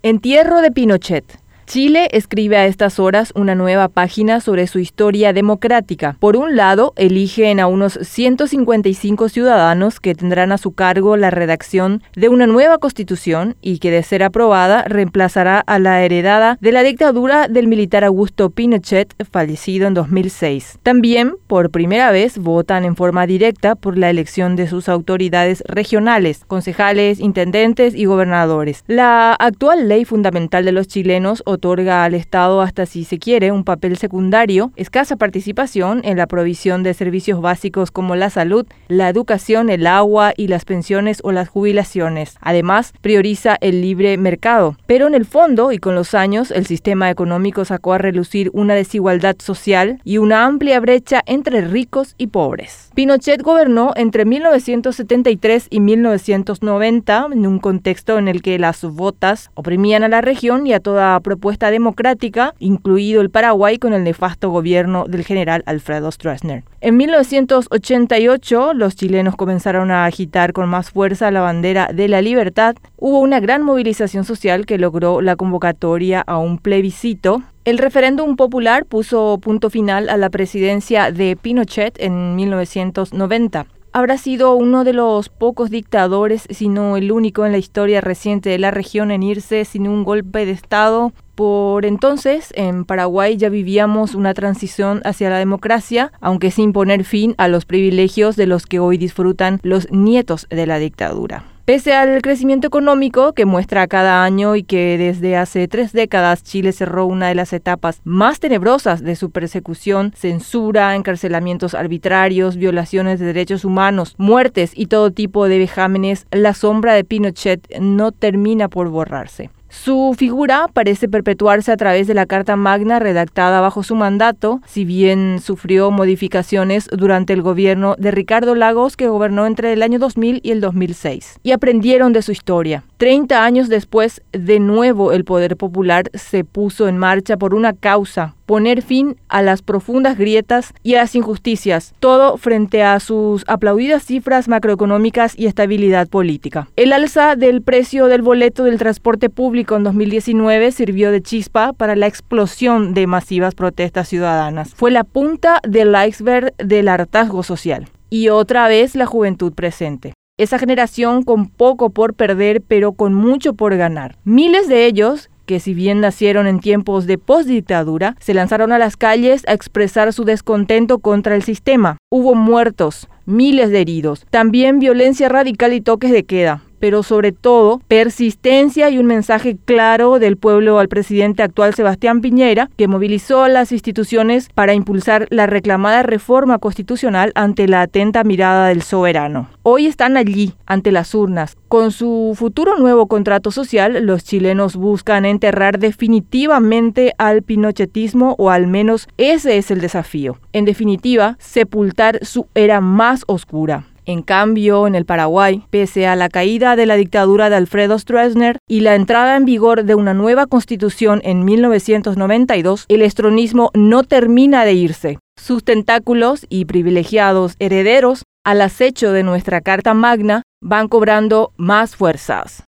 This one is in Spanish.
Entierro de Pinochet. Chile escribe a estas horas una nueva página sobre su historia democrática. Por un lado, eligen a unos 155 ciudadanos que tendrán a su cargo la redacción de una nueva constitución y que, de ser aprobada, reemplazará a la heredada de la dictadura del militar Augusto Pinochet, fallecido en 2006. También, por primera vez, votan en forma directa por la elección de sus autoridades regionales, concejales, intendentes y gobernadores. La actual ley fundamental de los chilenos otorga al Estado hasta si se quiere un papel secundario, escasa participación en la provisión de servicios básicos como la salud, la educación, el agua y las pensiones o las jubilaciones. Además, prioriza el libre mercado. Pero en el fondo y con los años, el sistema económico sacó a relucir una desigualdad social y una amplia brecha entre ricos y pobres. Pinochet gobernó entre 1973 y 1990 en un contexto en el que las votas oprimían a la región y a toda democrática, incluido el Paraguay con el nefasto gobierno del general Alfredo Stroessner. En 1988, los chilenos comenzaron a agitar con más fuerza la bandera de la libertad. Hubo una gran movilización social que logró la convocatoria a un plebiscito el referéndum popular puso punto final a la presidencia de Pinochet en 1990 habrá sido uno de los pocos dictadores, si no el único en la historia reciente de la región en irse sin un golpe de Estado. Por entonces, en Paraguay ya vivíamos una transición hacia la democracia, aunque sin poner fin a los privilegios de los que hoy disfrutan los nietos de la dictadura. Pese al crecimiento económico que muestra cada año y que desde hace tres décadas Chile cerró una de las etapas más tenebrosas de su persecución, censura, encarcelamientos arbitrarios, violaciones de derechos humanos, muertes y todo tipo de vejámenes, la sombra de Pinochet no termina por borrarse. Su figura parece perpetuarse a través de la Carta Magna redactada bajo su mandato, si bien sufrió modificaciones durante el gobierno de Ricardo Lagos, que gobernó entre el año 2000 y el 2006. Y aprendieron de su historia. Treinta años después, de nuevo el poder popular se puso en marcha por una causa, poner fin a las profundas grietas y a las injusticias, todo frente a sus aplaudidas cifras macroeconómicas y estabilidad política. El alza del precio del boleto del transporte público en 2019 sirvió de chispa para la explosión de masivas protestas ciudadanas. Fue la punta del iceberg del hartazgo social. Y otra vez la juventud presente esa generación con poco por perder, pero con mucho por ganar. Miles de ellos que si bien nacieron en tiempos de postdictadura, se lanzaron a las calles a expresar su descontento contra el sistema. Hubo muertos, miles de heridos, también violencia radical y toques de queda pero sobre todo persistencia y un mensaje claro del pueblo al presidente actual Sebastián Piñera, que movilizó a las instituciones para impulsar la reclamada reforma constitucional ante la atenta mirada del soberano. Hoy están allí, ante las urnas. Con su futuro nuevo contrato social, los chilenos buscan enterrar definitivamente al pinochetismo o al menos ese es el desafío. En definitiva, sepultar su era más oscura. En cambio, en el Paraguay, pese a la caída de la dictadura de Alfredo Stroessner y la entrada en vigor de una nueva constitución en 1992, el estronismo no termina de irse. Sus tentáculos y privilegiados herederos, al acecho de nuestra Carta Magna, van cobrando más fuerzas.